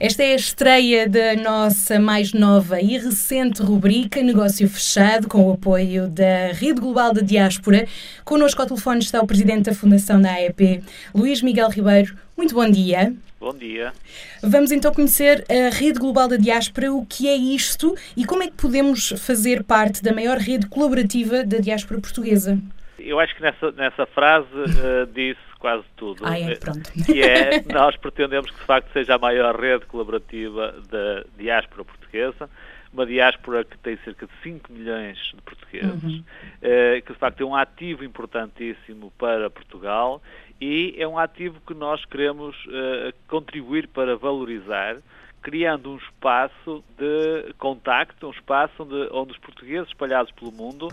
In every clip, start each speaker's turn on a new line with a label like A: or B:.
A: Esta é a estreia da nossa mais nova e recente rubrica Negócio Fechado, com o apoio da Rede Global da Diaspora. Connosco ao telefone está o Presidente da Fundação da AEP, Luís Miguel Ribeiro. Muito bom dia.
B: Bom dia.
A: Vamos então conhecer a Rede Global da Diaspora, o que é isto e como é que podemos fazer parte da maior rede colaborativa da diáspora portuguesa.
B: Eu acho que nessa, nessa frase uh, disse quase tudo.
A: Ah, é, pronto.
B: Que é, nós pretendemos que de facto seja a maior rede colaborativa da diáspora portuguesa, uma diáspora que tem cerca de 5 milhões de portugueses, uhum. uh, que de facto é um ativo importantíssimo para Portugal e é um ativo que nós queremos uh, contribuir para valorizar, criando um espaço de contacto, um espaço onde, onde os portugueses espalhados pelo mundo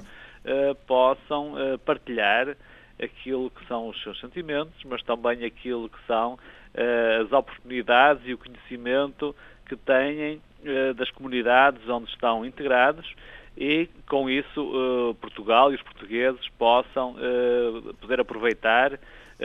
B: possam uh, partilhar aquilo que são os seus sentimentos, mas também aquilo que são as oportunidades e o conhecimento que têm das comunidades onde estão integrados e com isso Portugal e os portugueses possam poder aproveitar eh,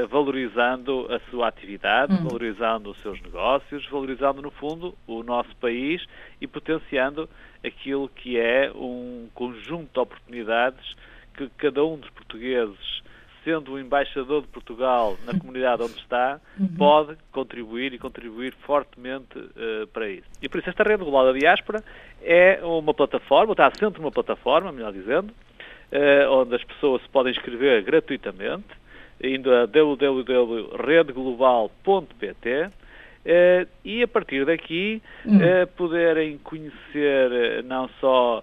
B: valorizando a sua atividade, uhum. valorizando os seus negócios, valorizando, no fundo, o nosso país e potenciando aquilo que é um conjunto de oportunidades que cada um dos portugueses, sendo o embaixador de Portugal na comunidade onde está, uhum. pode contribuir e contribuir fortemente uh, para isso. E por isso esta rede global da diáspora é uma plataforma, está assente numa plataforma, melhor dizendo, uh, onde as pessoas se podem inscrever gratuitamente, indo a www.redeglobal.pt eh, e a partir daqui hum. Eh, poderem conhecer eh, não só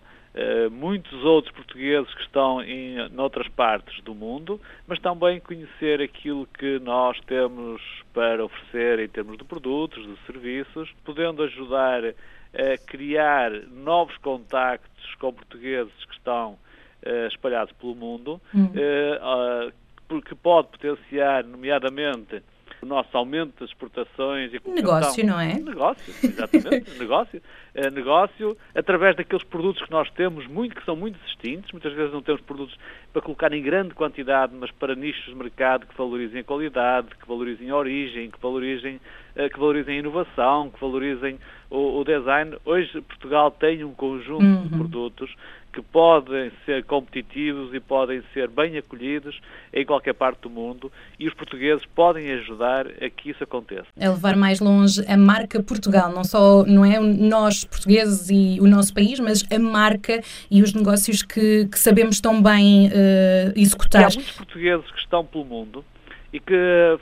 B: muitos outros portugueses que estão em noutras partes do mundo, mas também conhecer aquilo que nós temos para oferecer em termos de produtos, de serviços, podendo ajudar a criar novos contactos com portugueses que estão espalhados pelo mundo, hum potenciar, nomeadamente, o nosso aumento das exportações e
A: negócio, não é?
B: Negócio, exatamente, negócio, é, negócio através daqueles produtos que nós temos muito que são muito distintos, muitas vezes não temos produtos para colocar em grande quantidade, mas para nichos de mercado que valorizem a qualidade, que valorizem a origem, que valorizem, eh, que valorizem a inovação, que valorizem o, o design. Hoje Portugal tem um conjunto uhum. de produtos que podem ser competitivos e podem ser bem acolhidos em qualquer parte do mundo e os portugueses podem ajudar a que isso aconteça.
A: É levar mais longe a marca Portugal, não só não é nós portugueses e o nosso país, mas a marca e os negócios que, que sabemos tão bem uh, executar.
B: E há muitos portugueses que estão pelo mundo e que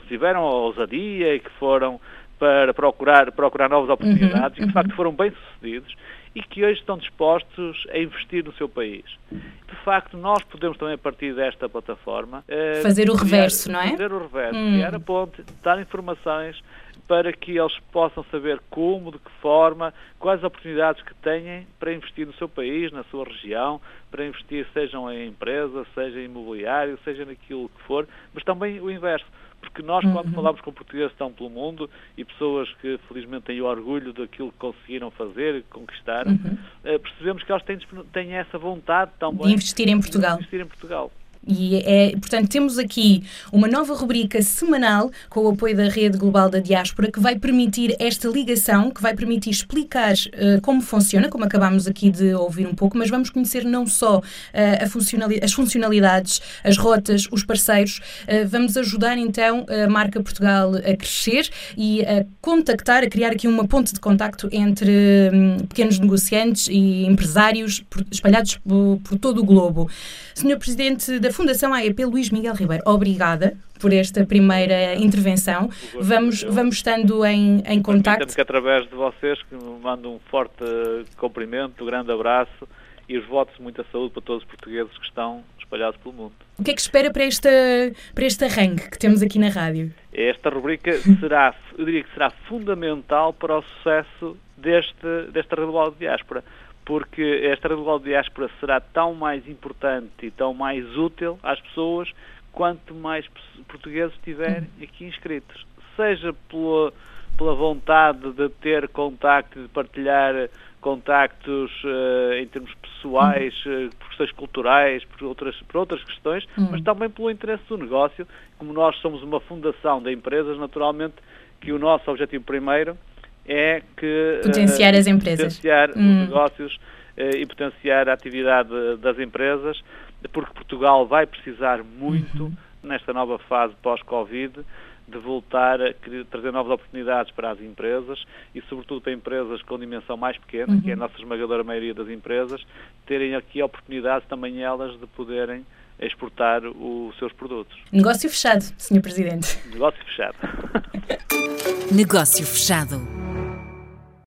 B: tiveram a ousadia e que foram para procurar, procurar novas oportunidades uhum, e que de facto uhum. foram bem-sucedidos e que hoje estão dispostos a investir no seu país. De facto, nós podemos também, a partir desta plataforma...
A: Uh, fazer o reverso, não é?
B: Fazer o reverso, hum. criar a ponte, dar informações para que eles possam saber como, de que forma, quais oportunidades que têm para investir no seu país, na sua região, para investir sejam em empresas, seja em imobiliário, seja naquilo que for, mas também o inverso porque nós, quando uhum. falamos com portugueses estão pelo mundo e pessoas que felizmente têm o orgulho daquilo que conseguiram fazer e conquistar, uhum. Eh, percebemos que elas têm, têm essa vontade também
A: de investir em Portugal.
B: De investir em Portugal.
A: E é, portanto, temos aqui uma nova rubrica semanal com o apoio da Rede Global da Diáspora que vai permitir esta ligação, que vai permitir explicar uh, como funciona, como acabámos aqui de ouvir um pouco, mas vamos conhecer não só uh, funcionalidade, as funcionalidades, as rotas, os parceiros, uh, vamos ajudar então a marca Portugal a crescer e a contactar, a criar aqui uma ponte de contacto entre um, pequenos negociantes e empresários espalhados por, por todo o globo. Senhor Presidente da Fundação AEP, Luís Miguel Ribeiro, obrigada por esta primeira intervenção. Vamos, vamos estando em, em contacto.
B: que através de vocês que me mando um forte cumprimento, um grande abraço e os votos de muita saúde para todos os portugueses que estão espalhados pelo mundo.
A: O que é que espera para, esta, para este arranque que temos aqui na rádio?
B: Esta rubrica será, eu diria que será fundamental para o sucesso deste, desta Rede de Diáspora porque esta de diáspora será tão mais importante e tão mais útil às pessoas quanto mais portugueses tiverem aqui inscritos. Seja pela, pela vontade de ter contacto, de partilhar contactos uh, em termos pessoais, uh, por questões culturais, por outras, por outras questões, uhum. mas também pelo interesse do negócio. Como nós somos uma fundação de empresas, naturalmente que o nosso objetivo primeiro é que
A: potenciar uh, as empresas,
B: potenciar os hum. negócios e potenciar a atividade das empresas, porque Portugal vai precisar muito uhum. nesta nova fase pós-Covid de voltar a trazer novas oportunidades para as empresas e, sobretudo, para empresas com dimensão mais pequena, uhum. que é a nossa esmagadora maioria das empresas, terem aqui a oportunidade também elas de poderem exportar os seus produtos.
A: Negócio fechado, Sr. Presidente.
B: Negócio fechado.
C: Negócio fechado.